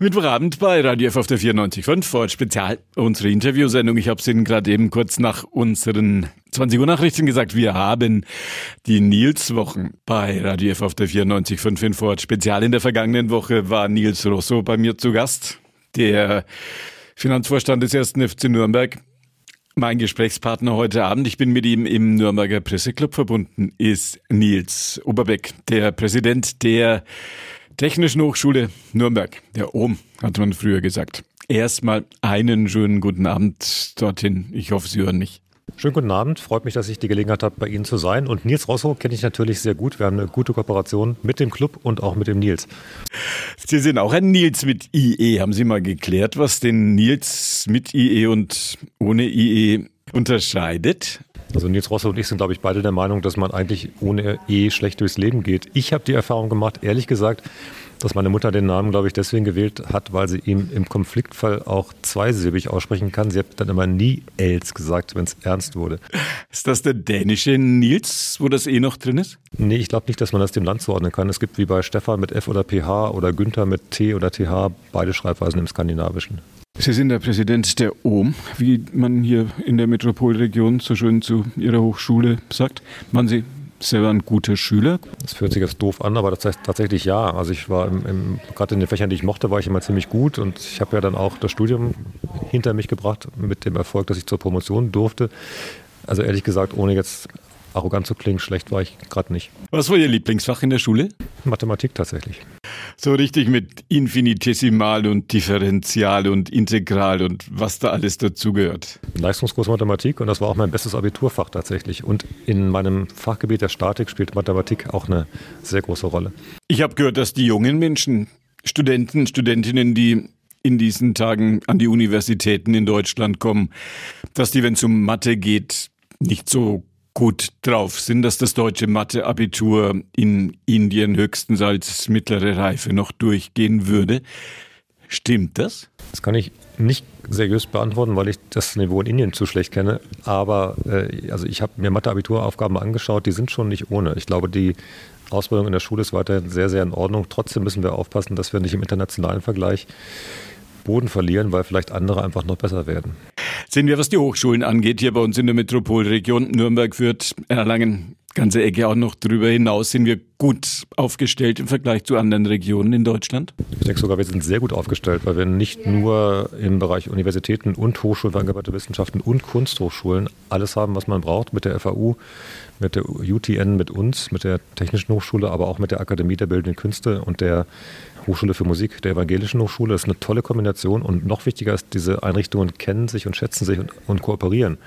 Mittwochabend bei Radio F auf der 94.5 vor Spezial unsere Interviewsendung. Ich habe es Ihnen gerade eben kurz nach unseren 20 Uhr Nachrichten gesagt. Wir haben die Nils-Wochen bei Radio F auf der 94.5 in Fort Spezial. In der vergangenen Woche war Nils Rosso bei mir zu Gast, der Finanzvorstand des ersten FC Nürnberg. Mein Gesprächspartner heute Abend, ich bin mit ihm im Nürnberger Presseclub verbunden, ist Nils Oberbeck, der Präsident der Technischen Hochschule Nürnberg, der OM, hat man früher gesagt. Erstmal einen schönen guten Abend dorthin. Ich hoffe, Sie hören mich. Schönen guten Abend. Freut mich, dass ich die Gelegenheit habe, bei Ihnen zu sein. Und Nils Rosso kenne ich natürlich sehr gut. Wir haben eine gute Kooperation mit dem Club und auch mit dem Nils. Sie sind auch ein Nils mit IE. Haben Sie mal geklärt, was den Nils mit IE und ohne IE unterscheidet? Also Nils Rosse und ich sind, glaube ich, beide der Meinung, dass man eigentlich ohne E schlecht durchs Leben geht. Ich habe die Erfahrung gemacht, ehrlich gesagt, dass meine Mutter den Namen, glaube ich, deswegen gewählt hat, weil sie ihn im Konfliktfall auch zweisilbig aussprechen kann. Sie hat dann immer nie Els gesagt, wenn es ernst wurde. Ist das der dänische Nils, wo das E noch drin ist? Nee, ich glaube nicht, dass man das dem Land zuordnen kann. Es gibt wie bei Stefan mit F oder PH oder Günther mit T oder TH beide Schreibweisen im Skandinavischen. Sie sind der Präsident der OM, wie man hier in der Metropolregion so schön zu Ihrer Hochschule sagt. Waren Sie selber ein guter Schüler? Das hört sich jetzt doof an, aber das heißt tatsächlich ja. Also ich war im, im, gerade in den Fächern, die ich mochte, war ich immer ziemlich gut und ich habe ja dann auch das Studium hinter mich gebracht mit dem Erfolg, dass ich zur Promotion durfte. Also ehrlich gesagt, ohne jetzt arrogant zu klingen, schlecht war ich gerade nicht. Was war Ihr Lieblingsfach in der Schule? Mathematik tatsächlich. So richtig mit Infinitesimal und Differential und Integral und was da alles dazugehört. Leistungskurs Mathematik und das war auch mein bestes Abiturfach tatsächlich. Und in meinem Fachgebiet der Statik spielt Mathematik auch eine sehr große Rolle. Ich habe gehört, dass die jungen Menschen, Studenten, Studentinnen, die in diesen Tagen an die Universitäten in Deutschland kommen, dass die, wenn es um Mathe geht, nicht so gut drauf sind, dass das deutsche Mathe-Abitur in Indien höchstens als mittlere Reife noch durchgehen würde. Stimmt das? Das kann ich nicht seriös beantworten, weil ich das Niveau in Indien zu schlecht kenne. Aber äh, also ich habe mir Mathe-Abituraufgaben angeschaut, die sind schon nicht ohne. Ich glaube, die Ausbildung in der Schule ist weiterhin sehr, sehr in Ordnung. Trotzdem müssen wir aufpassen, dass wir nicht im internationalen Vergleich Boden verlieren, weil vielleicht andere einfach noch besser werden. Sehen wir, was die Hochschulen angeht, hier bei uns in der Metropolregion. Nürnberg führt Erlangen ganze Ecke auch noch darüber hinaus. Sind wir gut aufgestellt im Vergleich zu anderen Regionen in Deutschland? Ich denke sogar, wir sind sehr gut aufgestellt, weil wir nicht nur im Bereich Universitäten und Hochschulen für angewandte Wissenschaften und Kunsthochschulen alles haben, was man braucht mit der FAU, mit der UTN, mit uns, mit der Technischen Hochschule, aber auch mit der Akademie der Bildenden Künste und der Hochschule für Musik der Evangelischen Hochschule. Das ist eine tolle Kombination und noch wichtiger ist, diese Einrichtungen kennen sich und schätzen sich und, und kooperieren.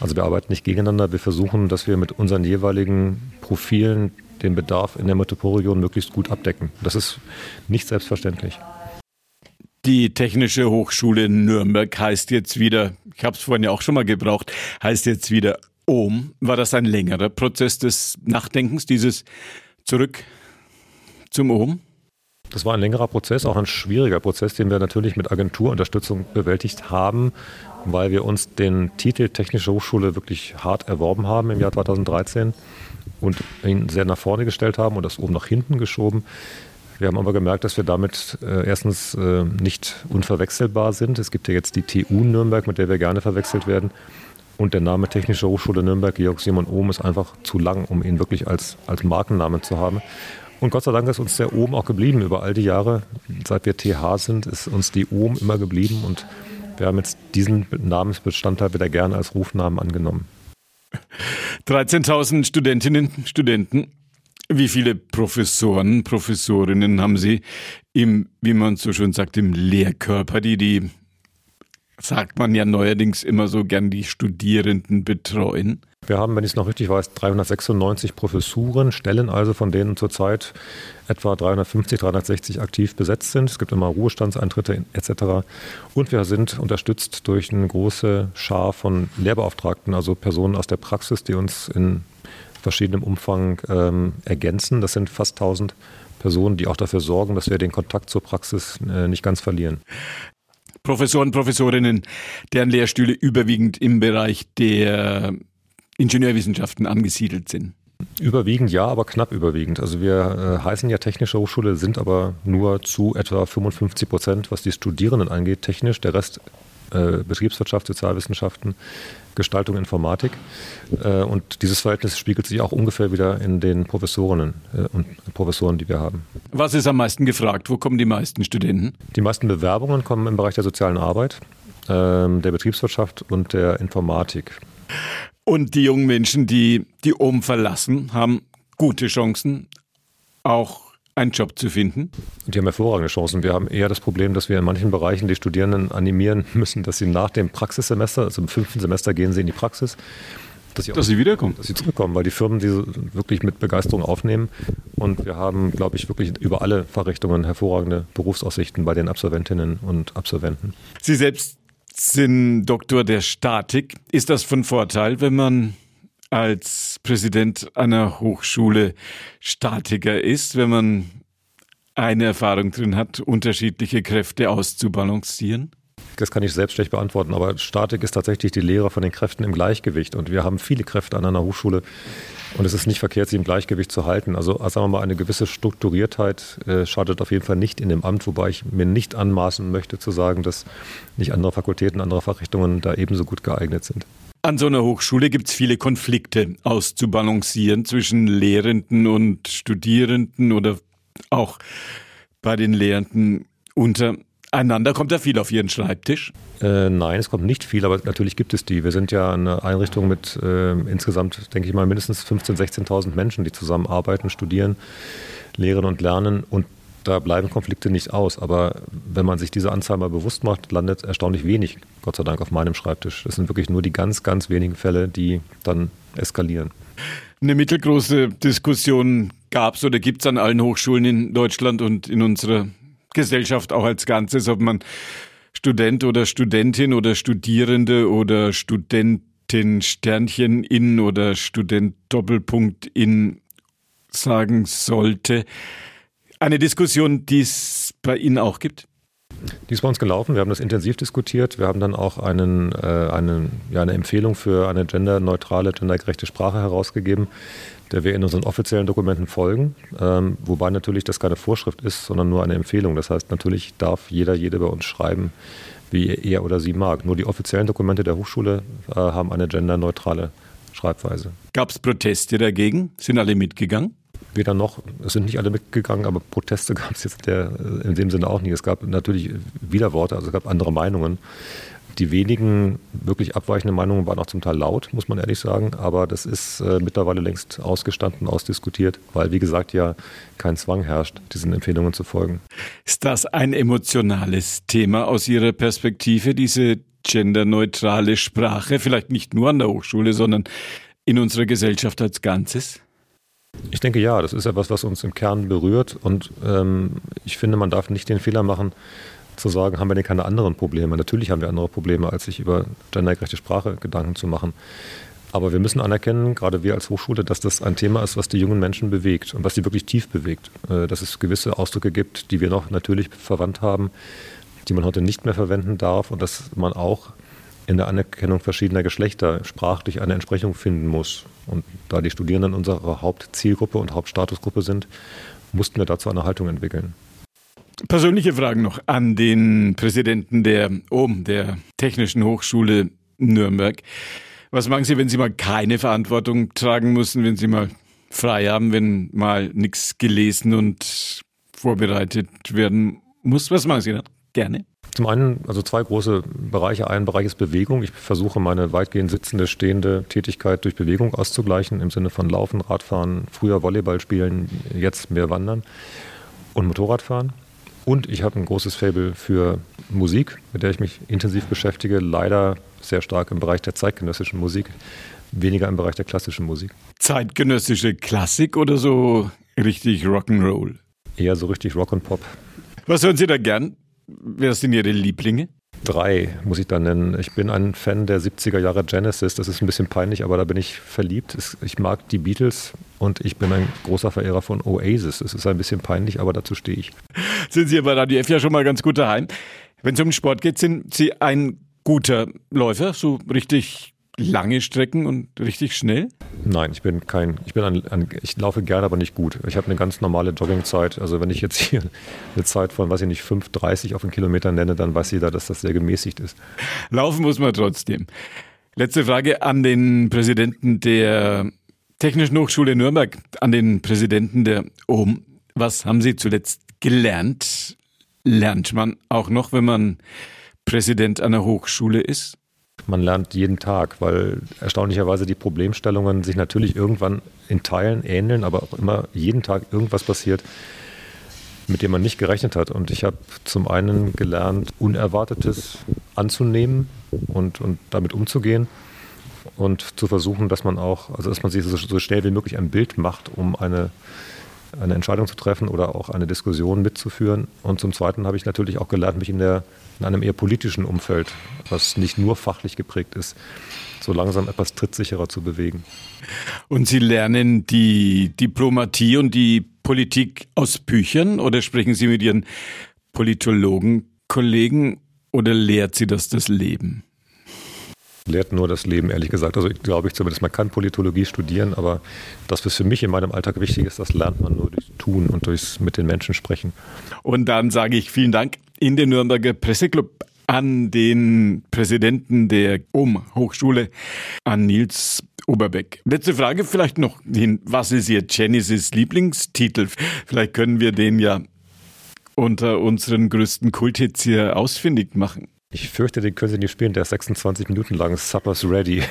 Also wir arbeiten nicht gegeneinander, wir versuchen, dass wir mit unseren jeweiligen Profilen den Bedarf in der Metropolregion möglichst gut abdecken. Das ist nicht selbstverständlich. Die Technische Hochschule Nürnberg heißt jetzt wieder, ich habe es vorhin ja auch schon mal gebraucht, heißt jetzt wieder OM. War das ein längerer Prozess des Nachdenkens, dieses Zurück zum OM? Das war ein längerer Prozess, auch ein schwieriger Prozess, den wir natürlich mit Agenturunterstützung bewältigt haben, weil wir uns den Titel Technische Hochschule wirklich hart erworben haben im Jahr 2013 und ihn sehr nach vorne gestellt haben und das oben nach hinten geschoben. Wir haben aber gemerkt, dass wir damit äh, erstens äh, nicht unverwechselbar sind. Es gibt ja jetzt die TU Nürnberg, mit der wir gerne verwechselt werden. Und der Name Technische Hochschule Nürnberg, Georg Simon Ohm, ist einfach zu lang, um ihn wirklich als, als Markennamen zu haben. Und Gott sei Dank ist uns der Ohm auch geblieben über all die Jahre. Seit wir TH sind, ist uns die Ohm immer geblieben und wir haben jetzt diesen Namensbestandteil wieder gerne als Rufnamen angenommen. 13.000 Studentinnen, Studenten. Wie viele Professoren, Professorinnen haben Sie im, wie man so schön sagt, im Lehrkörper, die die, sagt man ja neuerdings immer so gern, die Studierenden betreuen? Wir haben, wenn ich es noch richtig weiß, 396 Professuren, Stellen also, von denen zurzeit etwa 350, 360 aktiv besetzt sind. Es gibt immer Ruhestandseintritte etc. Und wir sind unterstützt durch eine große Schar von Lehrbeauftragten, also Personen aus der Praxis, die uns in verschiedenem Umfang ähm, ergänzen. Das sind fast 1000 Personen, die auch dafür sorgen, dass wir den Kontakt zur Praxis äh, nicht ganz verlieren. Professoren, Professorinnen, deren Lehrstühle überwiegend im Bereich der Ingenieurwissenschaften angesiedelt sind. Überwiegend ja, aber knapp überwiegend. Also wir äh, heißen ja Technische Hochschule, sind aber nur zu etwa 55 Prozent, was die Studierenden angeht, technisch. Der Rest äh, Betriebswirtschaft, Sozialwissenschaften, Gestaltung, Informatik. Äh, und dieses Verhältnis spiegelt sich auch ungefähr wieder in den Professorinnen äh, und Professoren, die wir haben. Was ist am meisten gefragt? Wo kommen die meisten Studenten? Die meisten Bewerbungen kommen im Bereich der sozialen Arbeit, ähm, der Betriebswirtschaft und der Informatik. Und die jungen Menschen, die die Ohm verlassen, haben gute Chancen, auch einen Job zu finden? Die haben hervorragende Chancen. Wir haben eher das Problem, dass wir in manchen Bereichen die Studierenden animieren müssen, dass sie nach dem Praxissemester, also im fünften Semester gehen sie in die Praxis, dass sie, dass sie wiederkommen. Dass sie zurückkommen, weil die Firmen diese wirklich mit Begeisterung aufnehmen. Und wir haben, glaube ich, wirklich über alle Fachrichtungen hervorragende Berufsaussichten bei den Absolventinnen und Absolventen. Sie selbst sind Doktor der Statik. Ist das von Vorteil, wenn man als Präsident einer Hochschule Statiker ist, wenn man eine Erfahrung drin hat, unterschiedliche Kräfte auszubalancieren? Das kann ich selbst schlecht beantworten, aber Statik ist tatsächlich die Lehre von den Kräften im Gleichgewicht. Und wir haben viele Kräfte an einer Hochschule. Und es ist nicht verkehrt, sie im Gleichgewicht zu halten. Also sagen wir mal, eine gewisse Strukturiertheit äh, schadet auf jeden Fall nicht in dem Amt, wobei ich mir nicht anmaßen möchte zu sagen, dass nicht andere Fakultäten, andere Fachrichtungen da ebenso gut geeignet sind. An so einer Hochschule gibt es viele Konflikte auszubalancieren zwischen Lehrenden und Studierenden oder auch bei den Lehrenden untereinander. Kommt da viel auf Ihren Schreibtisch? Äh, nein, es kommt nicht viel, aber natürlich gibt es die. Wir sind ja eine Einrichtung mit äh, insgesamt, denke ich mal, mindestens 15.000, 16.000 Menschen, die zusammenarbeiten, studieren, lehren und lernen. Und da bleiben Konflikte nicht aus. Aber wenn man sich diese Anzahl mal bewusst macht, landet erstaunlich wenig, Gott sei Dank, auf meinem Schreibtisch. Das sind wirklich nur die ganz, ganz wenigen Fälle, die dann eskalieren. Eine mittelgroße Diskussion gab es oder gibt es an allen Hochschulen in Deutschland und in unserer Gesellschaft auch als Ganzes, ob man Student oder Studentin oder Studierende oder Studentin Sternchen in oder Student Doppelpunkt in sagen sollte. Eine Diskussion, die es bei Ihnen auch gibt? Die ist bei uns gelaufen. Wir haben das intensiv diskutiert. Wir haben dann auch einen, äh, einen, ja, eine Empfehlung für eine genderneutrale, gendergerechte Sprache herausgegeben, der wir in unseren offiziellen Dokumenten folgen. Ähm, wobei natürlich das keine Vorschrift ist, sondern nur eine Empfehlung. Das heißt, natürlich darf jeder, jede bei uns schreiben, wie er oder sie mag. Nur die offiziellen Dokumente der Hochschule äh, haben eine genderneutrale Schreibweise. Gab es Proteste dagegen? Sind alle mitgegangen? Weder noch, es sind nicht alle mitgegangen, aber Proteste gab es jetzt der, in dem Sinne auch nicht. Es gab natürlich Widerworte, also es gab andere Meinungen. Die wenigen wirklich abweichenden Meinungen waren auch zum Teil laut, muss man ehrlich sagen, aber das ist äh, mittlerweile längst ausgestanden, ausdiskutiert, weil, wie gesagt, ja kein Zwang herrscht, diesen Empfehlungen zu folgen. Ist das ein emotionales Thema aus Ihrer Perspektive, diese genderneutrale Sprache, vielleicht nicht nur an der Hochschule, sondern in unserer Gesellschaft als Ganzes? Ich denke ja, das ist etwas, was uns im Kern berührt und ähm, ich finde, man darf nicht den Fehler machen, zu sagen, haben wir denn keine anderen Probleme? Natürlich haben wir andere Probleme, als sich über gendergerechte Sprache Gedanken zu machen. Aber wir müssen anerkennen, gerade wir als Hochschule, dass das ein Thema ist, was die jungen Menschen bewegt und was sie wirklich tief bewegt. Äh, dass es gewisse Ausdrücke gibt, die wir noch natürlich verwandt haben, die man heute nicht mehr verwenden darf und dass man auch in der Anerkennung verschiedener Geschlechter sprachlich eine Entsprechung finden muss. Und da die Studierenden unsere Hauptzielgruppe und Hauptstatusgruppe sind, mussten wir dazu eine Haltung entwickeln. Persönliche Fragen noch an den Präsidenten der OM, der Technischen Hochschule Nürnberg. Was machen Sie, wenn Sie mal keine Verantwortung tragen müssen, wenn Sie mal frei haben, wenn mal nichts gelesen und vorbereitet werden muss? Was machen Sie dann? Gerne. Zum einen, also zwei große Bereiche. Ein Bereich ist Bewegung. Ich versuche meine weitgehend sitzende, stehende Tätigkeit durch Bewegung auszugleichen, im Sinne von Laufen, Radfahren, früher Volleyball spielen, jetzt mehr Wandern und Motorradfahren. Und ich habe ein großes Fable für Musik, mit der ich mich intensiv beschäftige. Leider sehr stark im Bereich der zeitgenössischen Musik, weniger im Bereich der klassischen Musik. Zeitgenössische Klassik oder so richtig Rock'n'Roll? Eher so richtig Rock und Pop. Was hören Sie da gern? Wer sind Ihre Lieblinge? Drei muss ich da nennen. Ich bin ein Fan der 70er Jahre Genesis. Das ist ein bisschen peinlich, aber da bin ich verliebt. Ich mag die Beatles und ich bin ein großer Verehrer von Oasis. Es ist ein bisschen peinlich, aber dazu stehe ich. Sind Sie bei Radio F ja schon mal ganz gut daheim. Wenn es um Sport geht, sind Sie ein guter Läufer, so richtig lange Strecken und richtig schnell? Nein, ich bin kein, ich bin ein, ein, ich laufe gerne, aber nicht gut. Ich habe eine ganz normale Joggingzeit. Also wenn ich jetzt hier eine Zeit von, weiß ich nicht, 5,30 auf einen Kilometer nenne, dann weiß jeder, dass das sehr gemäßigt ist. Laufen muss man trotzdem. Letzte Frage an den Präsidenten der Technischen Hochschule Nürnberg, an den Präsidenten der OM. Was haben Sie zuletzt gelernt? Lernt man auch noch, wenn man Präsident einer Hochschule ist? Man lernt jeden Tag, weil erstaunlicherweise die Problemstellungen sich natürlich irgendwann in Teilen ähneln, aber auch immer jeden Tag irgendwas passiert, mit dem man nicht gerechnet hat. Und ich habe zum einen gelernt, Unerwartetes anzunehmen und, und damit umzugehen und zu versuchen, dass man auch, also dass man sich so, so schnell wie möglich ein Bild macht, um eine, eine Entscheidung zu treffen oder auch eine Diskussion mitzuführen. Und zum Zweiten habe ich natürlich auch gelernt, mich in, der, in einem eher politischen Umfeld, was nicht nur fachlich geprägt ist, so langsam etwas trittsicherer zu bewegen. Und Sie lernen die Diplomatie und die Politik aus Büchern oder sprechen Sie mit Ihren Politologen-Kollegen oder lehrt Sie das das Leben? Lehrt nur das Leben, ehrlich gesagt. Also glaube ich zumindest, man kann Politologie studieren, aber das, was für mich in meinem Alltag wichtig ist, das lernt man nur durchs Tun und durchs mit den Menschen sprechen. Und dann sage ich vielen Dank in den Nürnberger Presseclub an den Präsidenten der OM Hochschule, an Nils Oberbeck. Letzte Frage vielleicht noch hin. Was ist Ihr Genesis Lieblingstitel? Vielleicht können wir den ja unter unseren größten Kulthits hier ausfindig machen. Ich fürchte, den können Sie nicht spielen. Der ist 26 Minuten lang. Supper's ready.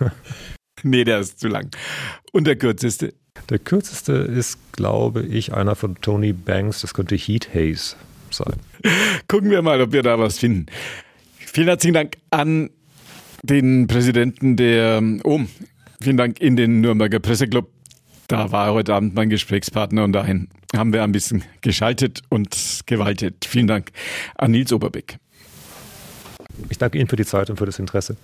nee, der ist zu lang. Und der kürzeste? Der kürzeste ist, glaube ich, einer von Tony Banks. Das könnte Heat Haze sein. Gucken wir mal, ob wir da was finden. Vielen herzlichen Dank an den Präsidenten der OM. Vielen Dank in den Nürnberger Presseclub. Da war heute Abend mein Gesprächspartner und dahin haben wir ein bisschen geschaltet und gewaltet. Vielen Dank an Nils Oberbeck. Ich danke Ihnen für die Zeit und für das Interesse.